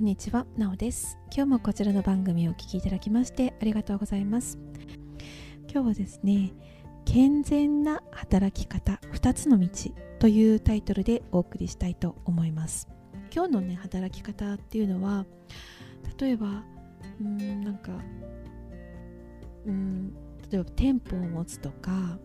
こんにちは、なおです。今日もこちらの番組をお聴きいただきましてありがとうございます。今日はですね健全な働き方2つの道というタイトルでお送りしたいと思います。今日のね働き方っていうのは例えばうんなんかうん例えば店舗を持つとか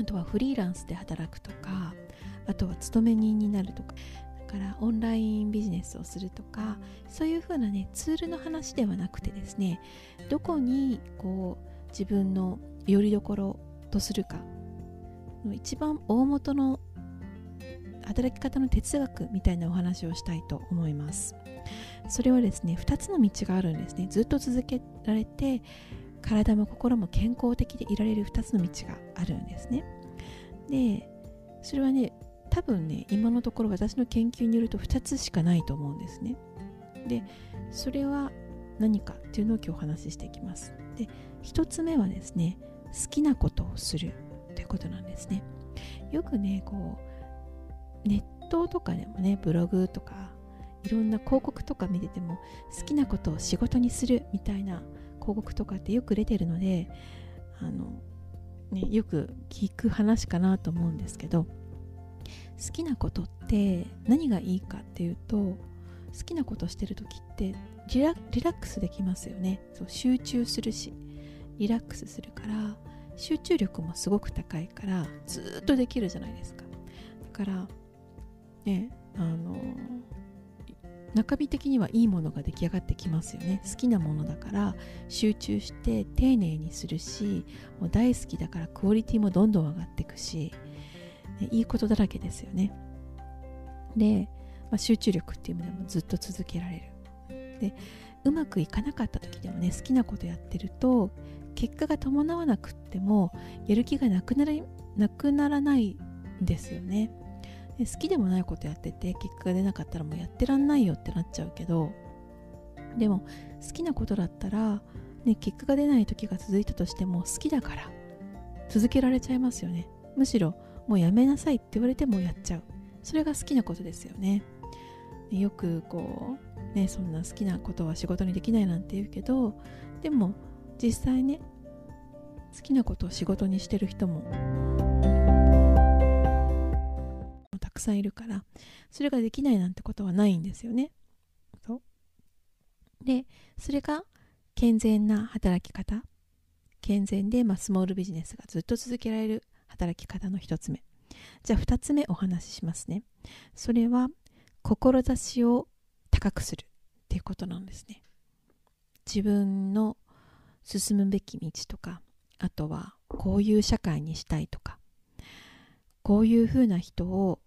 あとはフリーランスで働くとかあとは勤め人になるとか。からオンラインビジネスをするとかそういう風なねツールの話ではなくてですねどこにこう自分のよりどころとするか一番大元の働き方の哲学みたいなお話をしたいと思います。それはですね2つの道があるんですね。ずっと続けられて体も心も健康的でいられる2つの道があるんですね。でそれはね多分ね今のところ私の研究によると2つしかないと思うんですね。でそれは何かっていうのを今日お話ししていきます。で1つ目はですね好きなことをするということなんですね。よくねこうネットとかでもねブログとかいろんな広告とか見てても好きなことを仕事にするみたいな広告とかってよく出てるのであの、ね、よく聞く話かなと思うんですけど好きなことって何がいいかっていうと好きなことしてる時ってリラックスできますよね。そう集中するしリラックスするから集中力もすごく高いからずっとできるじゃないですか。だからねあの中身的にはいいものが出来上がってきますよね。好きなものだから集中して丁寧にするしもう大好きだからクオリティもどんどん上がっていくしね、いいことだらけですよね。で、まあ、集中力っていうものもずっと続けられる。で、うまくいかなかった時でもね、好きなことやってると、結果が伴わなくっても、やる気がなくなりなくならないんですよねで。好きでもないことやってて、結果が出なかったらもうやってらんないよってなっちゃうけど、でも好きなことだったら、ね、結果が出ない時が続いたとしても好きだから続けられちゃいますよね。むしろもうやめなさいって言われてもやっちゃう。それが好きなことですよね。よくこうねそんな好きなことは仕事にできないなんて言うけどでも実際ね好きなことを仕事にしてる人もたくさんいるからそれができないなんてことはないんですよね。でそれが健全な働き方。健全で、まあ、スモールビジネスがずっと続けられる。働き方の1つ目。じゃあ2つ目お話ししますね。それは志を高くするっていうことなんですね。自分の進むべき道とかあとはこういう社会にしたいとかこういうふうな人を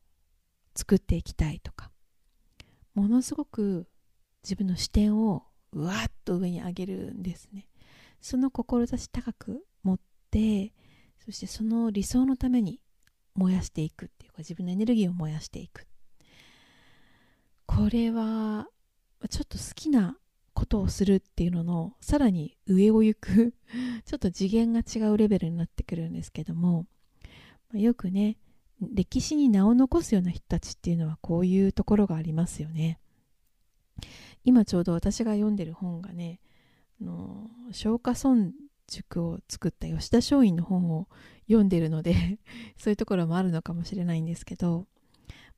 作っていきたいとかものすごく自分の視点をうわっと上に上げるんですね。その志高く持ってそしてその理想のために燃やしていくっていうか自分のエネルギーを燃やしていく。これはちょっと好きなことをするっていうののさらに上を行く ちょっと次元が違うレベルになってくるんですけどもよくね歴史に名を残すような人たちっていうのはこういうところがありますよね。今ちょうど私が読んでる本がねあの松下村塾を作った吉田松陰の本を読んでるので そういうところもあるのかもしれないんですけど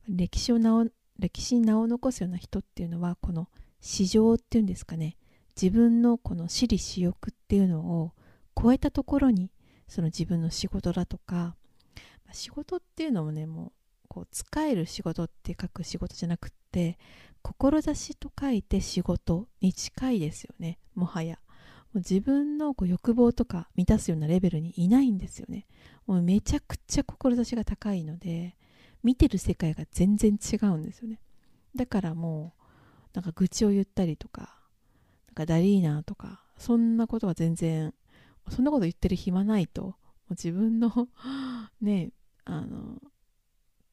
歴史を名を歴史に名を残すような人っていうのはこの市場っていうんですかね。自分のこの私利私欲っていうのを超えたところにその自分の仕事だとか仕事っていうのもねもうこう使える仕事って書く仕事じゃなくって志と書いて仕事に近いですよね。もはや。う自分のこう欲望とか満たすようなレベルにいないんですよね。もうめちゃくちゃ志が高いので、見てる世界が全然違うんですよね。だからもう、なんか愚痴を言ったりとか、なんかダリーナとか、そんなことは全然、そんなこと言ってる暇ないと、もう自分の ね、あの、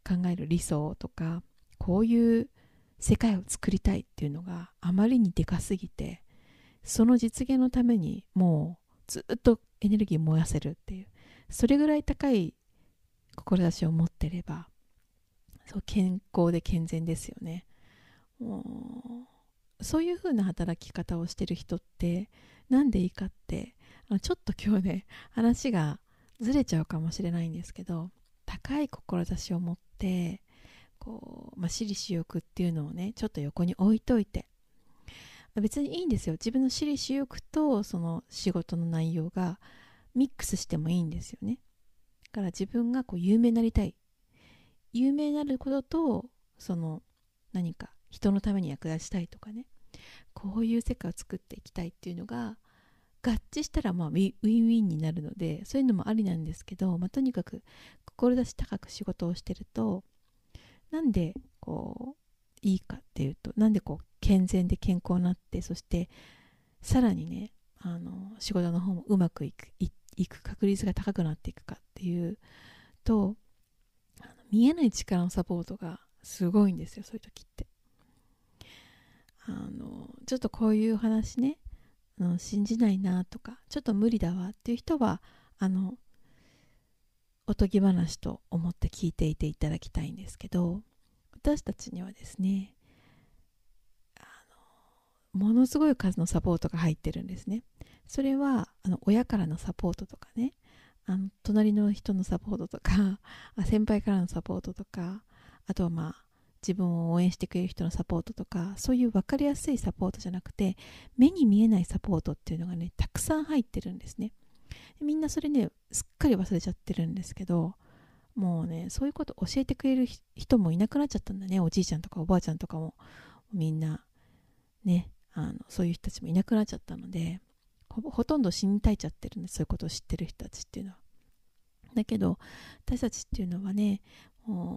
考える理想とか、こういう世界を作りたいっていうのがあまりにでかすぎて、その実現のためにもうずっとエネルギー燃やせるっていうそれぐらい高い志を持ってればそう健康で健全ですよね。もそういう風な働き方をしてる人って何でいいかってあのちょっと今日ね話がずれちゃうかもしれないんですけど高い志を持ってこう、まあ、私利私欲っていうのをねちょっと横に置いといて別にいいんですよ。自分の私利私欲とその仕事の内容がミックスしてもいいんですよね。だから自分がこう有名になりたい。有名になることとその何か人のために役立ちたいとかね。こういう世界を作っていきたいっていうのが合致したらまあウィンウィンになるのでそういうのもありなんですけど、まあ、とにかく志高く仕事をしてるとなんでこういいかっていうとなんでこう健全で健康になってそしてさらにねあの仕事の方もうまくいくいく確率が高くなっていくかっていうと見えない力のサポートがすごいんですよそういう時って。あのちょっとこういう話ねあの信じないなとかちょっと無理だわっていう人はあのおとぎ話と思って聞いていていただきたいんですけど私たちにはですねものすごい数のサポートが入ってるんですね。それはあの親からのサポートとかね。あの隣の人のサポートとか 先輩からのサポートとかあとはまあ自分を応援してくれる人のサポートとかそういう分かりやすいサポートじゃなくて目に見えないサポートっていうのがねたくさん入ってるんですね。みんなそれねすっかり忘れちゃってるんですけどもうねそういうこと教えてくれる人もいなくなっちゃったんだね。おじいちゃんとかおばあちゃんとかも。みんなね。あのそういう人たちもいなくなっちゃったのでほとんど死に絶えちゃってるんでそういうことを知ってる人たちっていうのはだけど私たちっていうのはね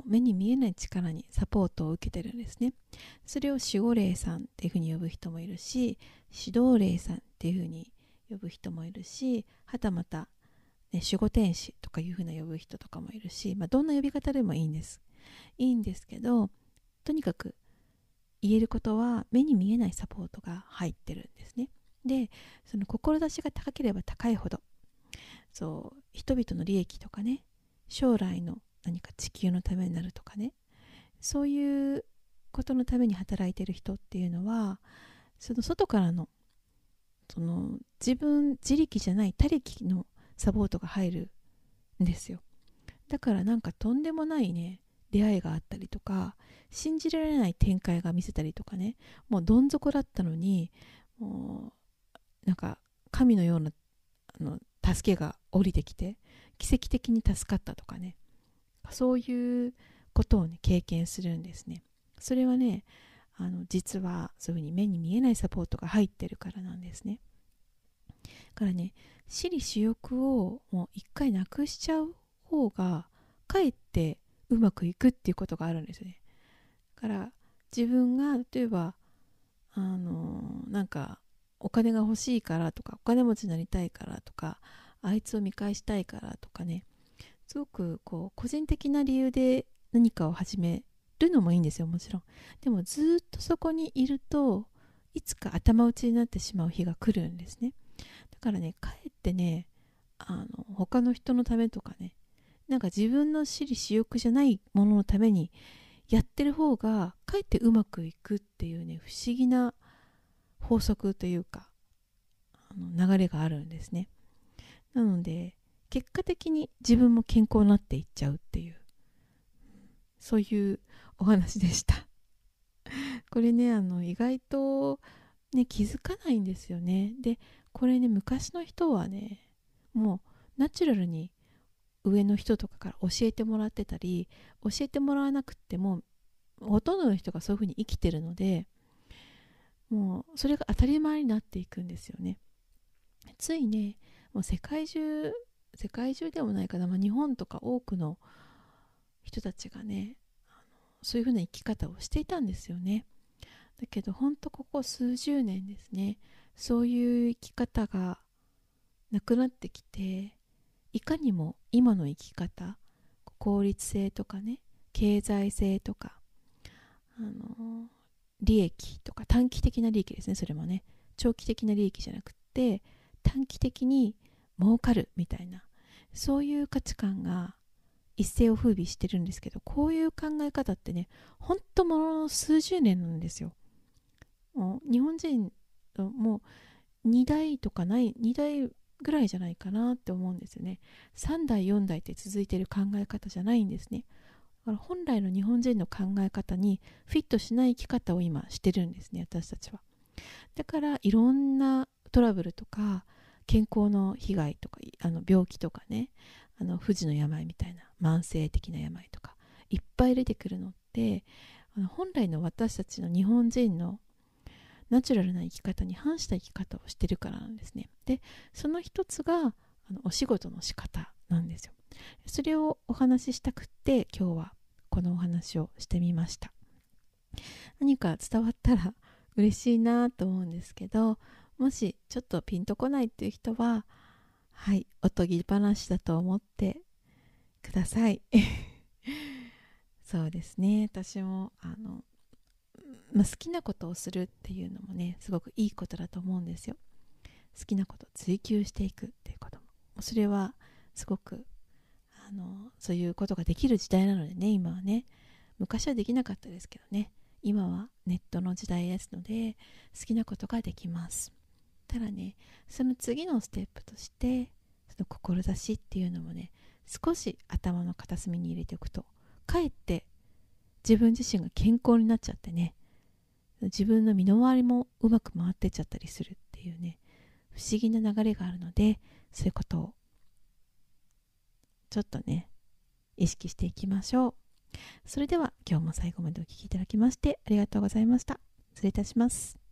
目に見えない力にサポートを受けてるんですね。それを守護霊さんっていうふうに呼ぶ人もいるし指導霊さんっていうふうに呼ぶ人もいるしはたまた、ね、守護天使とかいうふうな呼ぶ人とかもいるし、まあ、どんな呼び方でもいいんです。いいんですけどとにかく言えることは目に見えないサポートが入ってるんですね。でその志が高ければ高いほどそう人々の利益とかね将来の何か地球のためになるとかねそういうことのために働いてる人っていうのはその外からのその自分自力じゃない他力のサポートが入るんですよだからなんかとんでもないね出会いがあったりとか信じられない展開が見せたりとかね。もうどん底だったのにもうなんか神のようなあの助けが降りてきて奇跡的に助かったとかね。そういうことをね経験するんですね。それはねあの実はそういうふうに目に見えないサポートが入ってるからなんですね。だからね私利私欲をもう一回なくしちゃう方がかえってうまくいくっていうことがあるんですね。だから自分が例えばあのなんかお金が欲しいからとかお金持ちになりたいからとかあいつを見返したいからとかね。すごくこう個人的な理由で何かを始めるのもいいんですよもちろん。でもずっとそこにいるといつか頭打ちになってしまう日が来るんですね。だからねかえってねあの他の人のためとかねなんか自分の私利私欲じゃないもののためにやってる方がかえってうまくいくっていうね不思議な法則というかあの流れがあるんですね。なので結果的に自分も健康になっていっちゃうっていうそういうお話でした。これねあの意外とね気づかないんですよね。でこれね昔の人はねもうナチュラルに上の人とかから教えてもらってたり教えてもらわなくてもほとんどの人がそういうふうに生きてるのでもうそれが当たり前になっていくんですよね。ついねもう世界中世界中でもないかな、まあ、日本とか多くの人たちがねそういうふうな生き方をしていたんですよね。だけどほんとここ数十年ですねそういう生き方がなくなってきていかにも今の生き方効率性とかね経済性とかあの利益とか短期的な利益ですねそれもね。長期的な利益じゃなくって短期的に儲かるみたいなそういう価値観が一世を風靡してるんですけどこういう考え方ってねほんとものの数十年なんですよ。日本人もう2代とかない2代ぐらいじゃないかなって思うんですよね。3代4代って続いてる考え方じゃないんですね。だから本来の日本人の考え方にフィットしない生き方を今してるんですね私たちは。だからいろんなトラブルとか健康の被害とかあの病気とかねあの不治の病みたいな慢性的な病とかいっぱい出てくるのってあの本来の私たちの日本人のナチュラルな生き方に反した生き方をしてるからなんですね。でその一つがあのお仕事の仕方なんですよ。それをお話ししたくって今日はこのお話をしてみました。何か伝わったら 嬉しいなと思うんですけどもしちょっとピンとこないっていう人ははいおとぎ話だと思ってください。そうですね。私もあの、まあ、好きなことをするっていうのもねすごくいいことだと思うんですよ。好きなことを追求していくっていうことも。それはすごくあのそういうことができる時代なのでね今はね。昔はできなかったですけどね。今はネットの時代ですので好きなことができます。ただねその次のステップとしてその志っていうのもね少し頭の片隅に入れておくとかえって自分自身が健康になっちゃってね自分の身の回りもうまく回ってっちゃったりするっていうね不思議な流れがあるのでそういうことをちょっとね意識していきましょう。それでは今日も最後までお聴きいただきましてありがとうございました。失礼いたします。